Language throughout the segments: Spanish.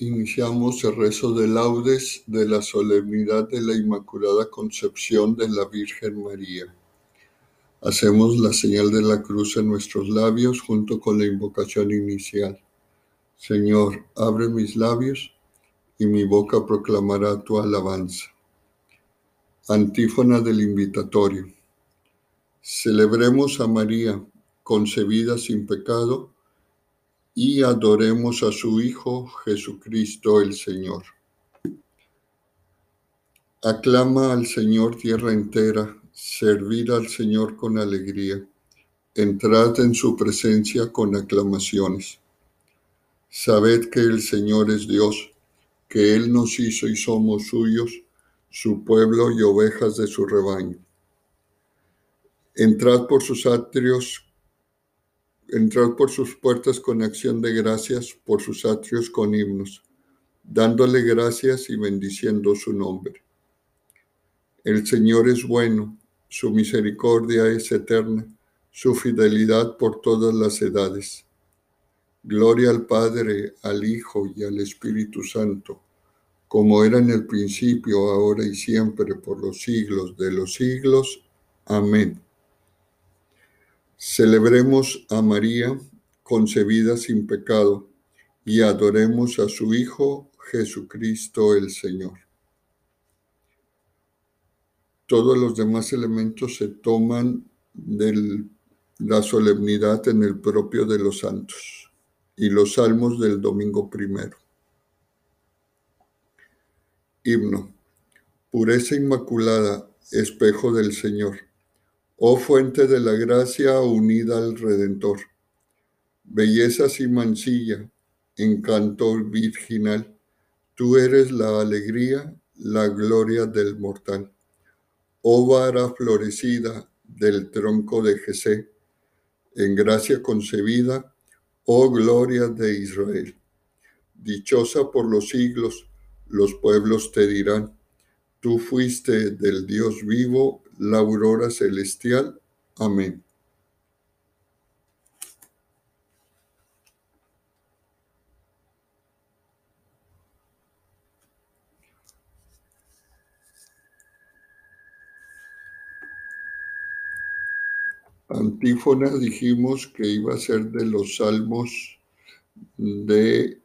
Iniciamos el rezo de laudes de la solemnidad de la Inmaculada Concepción de la Virgen María. Hacemos la señal de la cruz en nuestros labios junto con la invocación inicial. Señor, abre mis labios y mi boca proclamará tu alabanza. Antífona del invitatorio. Celebremos a María, concebida sin pecado, y adoremos a su Hijo Jesucristo el Señor. Aclama al Señor tierra entera, servid al Señor con alegría, entrad en su presencia con aclamaciones. Sabed que el Señor es Dios, que Él nos hizo y somos suyos, su pueblo y ovejas de su rebaño. Entrad por sus atrios entrar por sus puertas con acción de gracias, por sus atrios con himnos, dándole gracias y bendiciendo su nombre. El Señor es bueno, su misericordia es eterna, su fidelidad por todas las edades. Gloria al Padre, al Hijo y al Espíritu Santo, como era en el principio, ahora y siempre, por los siglos de los siglos. Amén. Celebremos a María concebida sin pecado y adoremos a su Hijo Jesucristo el Señor. Todos los demás elementos se toman de la solemnidad en el propio de los santos y los salmos del domingo primero. Himno. Pureza inmaculada, espejo del Señor Oh fuente de la gracia unida al Redentor, belleza sin mancilla, encanto virginal, tú eres la alegría, la gloria del mortal. Oh vara florecida del tronco de Jesé, en gracia concebida, oh gloria de Israel. Dichosa por los siglos, los pueblos te dirán, tú fuiste del Dios vivo la aurora celestial. Amén. Antífona dijimos que iba a ser de los salmos de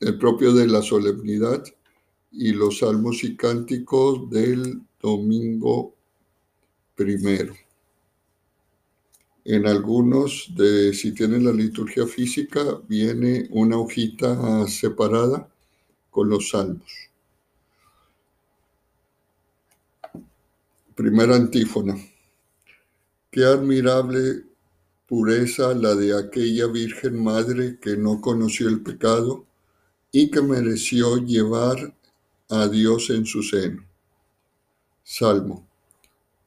el propio de la solemnidad y los salmos y cánticos del domingo primero. En algunos, de, si tienen la liturgia física, viene una hojita separada con los salmos. Primera antífona. Qué admirable pureza la de aquella Virgen Madre que no conoció el pecado y que mereció llevar a Dios en su seno. Salmo.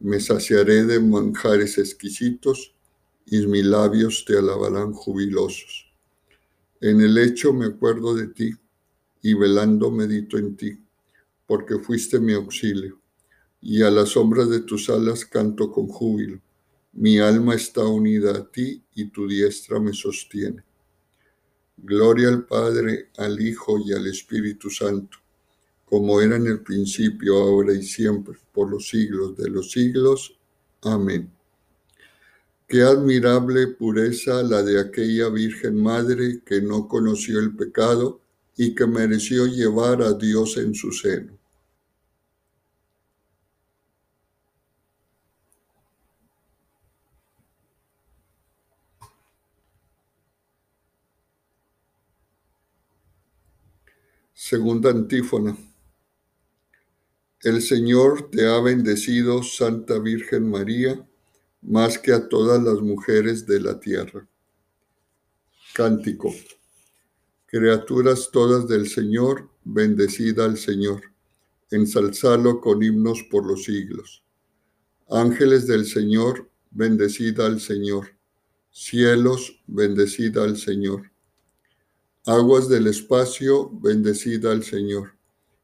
me saciaré de manjares exquisitos y mis labios te alabarán jubilosos. En el hecho me acuerdo de ti y velando medito en ti, porque fuiste mi auxilio, y a la sombra de tus alas canto con júbilo. Mi alma está unida a ti y tu diestra me sostiene. Gloria al Padre, al Hijo y al Espíritu Santo como era en el principio, ahora y siempre, por los siglos de los siglos. Amén. Qué admirable pureza la de aquella Virgen Madre que no conoció el pecado y que mereció llevar a Dios en su seno. Segunda antífona. El Señor te ha bendecido, Santa Virgen María, más que a todas las mujeres de la tierra. Cántico. Criaturas todas del Señor, bendecida al Señor, ensalzalo con himnos por los siglos. Ángeles del Señor, bendecida al Señor. Cielos, bendecida al Señor. Aguas del espacio, bendecida al Señor.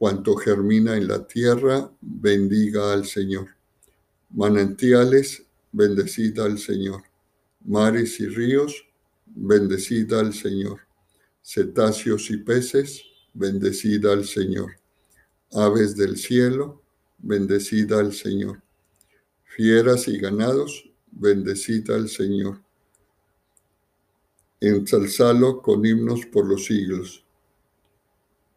Cuanto germina en la tierra, bendiga al Señor. Manantiales, bendecida al Señor. Mares y ríos, bendecida al Señor cetáceos y peces, bendecida al Señor. Aves del cielo, bendecida al Señor. Fieras y ganados, bendecida al Señor. Ensalzalo con himnos por los siglos.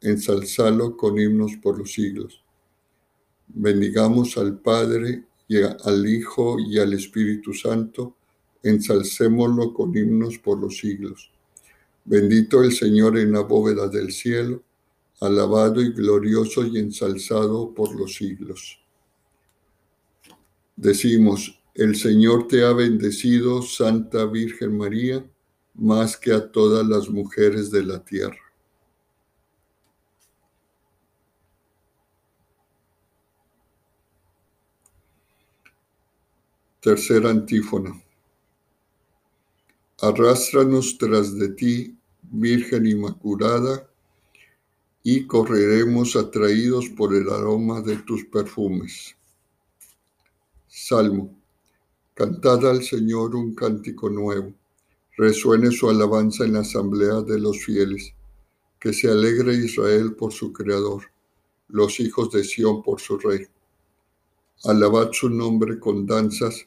Ensalzalo con himnos por los siglos. Bendigamos al Padre y al Hijo y al Espíritu Santo, ensalcémoslo con himnos por los siglos. Bendito el Señor en la bóveda del cielo, alabado y glorioso y ensalzado por los siglos. Decimos, el Señor te ha bendecido, Santa Virgen María, más que a todas las mujeres de la tierra. Tercera antífona. Arrástranos tras de ti, Virgen Inmaculada, y correremos atraídos por el aroma de tus perfumes. Salmo. Cantad al Señor un cántico nuevo. Resuene su alabanza en la asamblea de los fieles. Que se alegre Israel por su Creador, los hijos de Sión por su Rey. Alabad su nombre con danzas,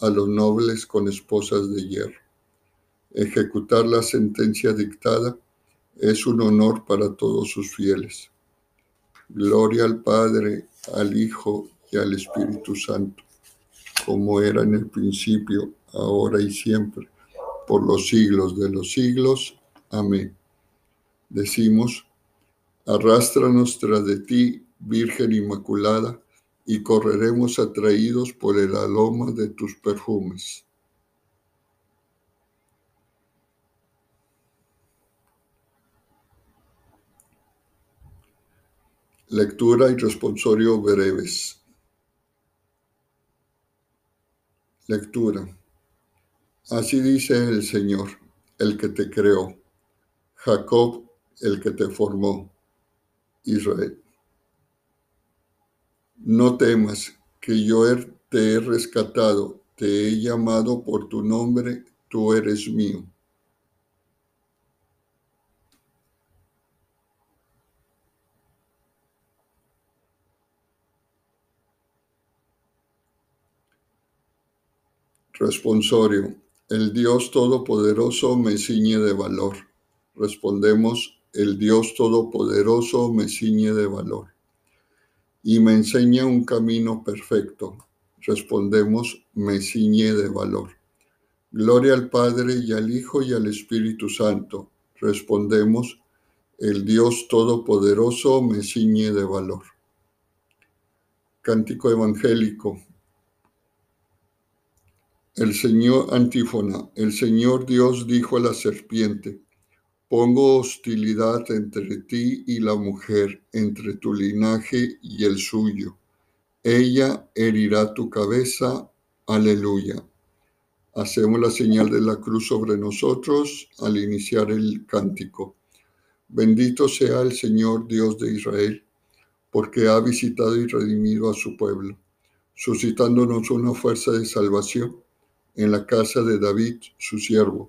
a los nobles con esposas de hierro Ejecutar la sentencia dictada es un honor para todos sus fieles. Gloria al Padre, al Hijo y al Espíritu Santo, como era en el principio, ahora y siempre, por los siglos de los siglos. Amén. Decimos, arrástranos tras de ti, Virgen Inmaculada, y correremos atraídos por el aroma de tus perfumes. Lectura y responsorio breves. Lectura. Así dice el Señor, el que te creó, Jacob, el que te formó, Israel. No temas, que yo te he rescatado, te he llamado por tu nombre, tú eres mío. Responsorio. El Dios Todopoderoso me ciñe de valor. Respondemos, el Dios Todopoderoso me ciñe de valor. Y me enseña un camino perfecto. Respondemos, me ciñe de valor. Gloria al Padre y al Hijo y al Espíritu Santo. Respondemos, el Dios Todopoderoso me ciñe de valor. Cántico Evangélico. El Señor, antífona, el Señor Dios dijo a la serpiente, pongo hostilidad entre ti y la mujer, entre tu linaje y el suyo. Ella herirá tu cabeza. Aleluya. Hacemos la señal de la cruz sobre nosotros al iniciar el cántico. Bendito sea el Señor Dios de Israel, porque ha visitado y redimido a su pueblo, suscitándonos una fuerza de salvación en la casa de David, su siervo,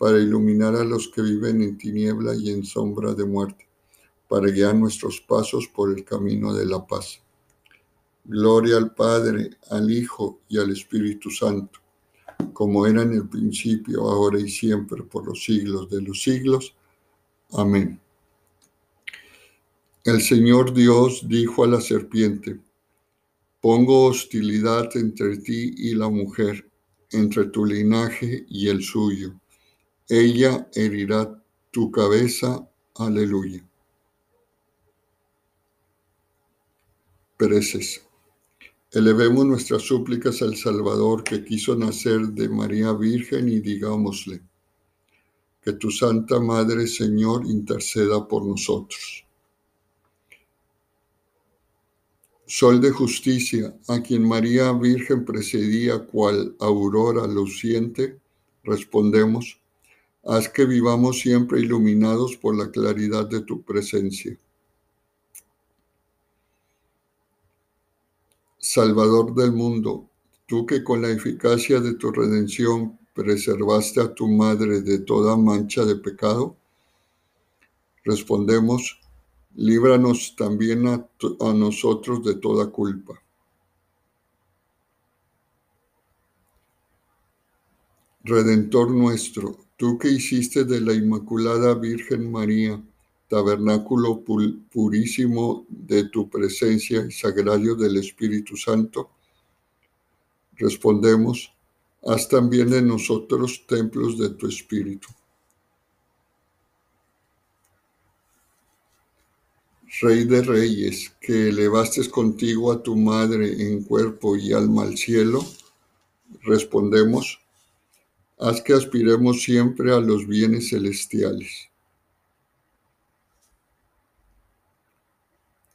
para iluminar a los que viven en tiniebla y en sombra de muerte, para guiar nuestros pasos por el camino de la paz. Gloria al Padre, al Hijo y al Espíritu Santo, como era en el principio, ahora y siempre, por los siglos de los siglos. Amén. El Señor Dios dijo a la serpiente, Pongo hostilidad entre ti y la mujer, entre tu linaje y el suyo ella herirá tu cabeza. Aleluya. Pereces. Elevemos nuestras súplicas al Salvador que quiso nacer de María Virgen y digámosle, que tu Santa Madre, Señor, interceda por nosotros. Sol de justicia, a quien María Virgen precedía cual aurora luciente, respondemos, Haz que vivamos siempre iluminados por la claridad de tu presencia. Salvador del mundo, tú que con la eficacia de tu redención preservaste a tu madre de toda mancha de pecado, respondemos, líbranos también a, a nosotros de toda culpa. Redentor nuestro, tú que hiciste de la Inmaculada Virgen María, tabernáculo purísimo de tu presencia y sagrario del Espíritu Santo, respondemos, haz también de nosotros templos de tu Espíritu. Rey de Reyes, que elevaste contigo a tu Madre en cuerpo y alma al cielo, respondemos, haz que aspiremos siempre a los bienes celestiales.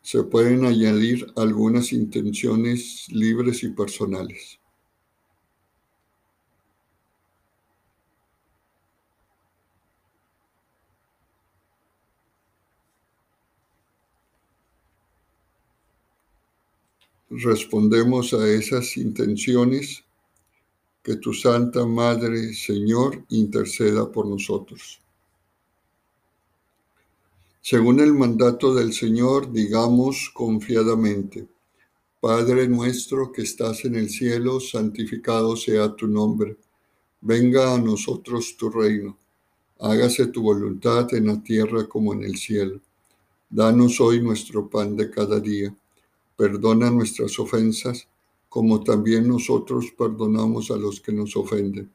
Se pueden añadir algunas intenciones libres y personales. Respondemos a esas intenciones que tu Santa Madre, Señor, interceda por nosotros. Según el mandato del Señor, digamos confiadamente, Padre nuestro que estás en el cielo, santificado sea tu nombre. Venga a nosotros tu reino. Hágase tu voluntad en la tierra como en el cielo. Danos hoy nuestro pan de cada día. Perdona nuestras ofensas como también nosotros perdonamos a los que nos ofenden.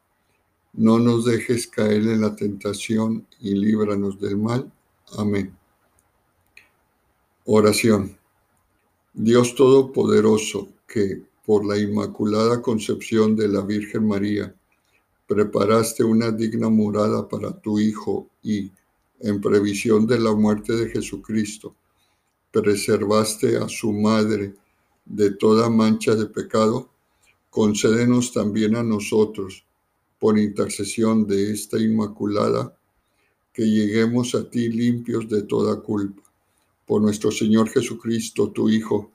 no nos dejes caer en la tentación y líbranos del mal. Amén. Oración. Dios Todopoderoso, que por la Inmaculada Concepción de la Virgen María, preparaste una digna morada para tu Hijo y, en previsión de la muerte de Jesucristo, preservaste a su madre de toda mancha de pecado, concédenos también a nosotros, por intercesión de esta Inmaculada, que lleguemos a ti limpios de toda culpa. Por nuestro Señor Jesucristo, tu Hijo,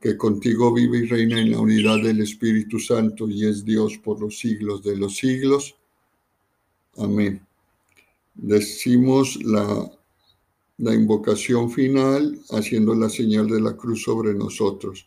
que contigo vive y reina en la unidad del Espíritu Santo y es Dios por los siglos de los siglos. Amén. Decimos la, la invocación final haciendo la señal de la cruz sobre nosotros.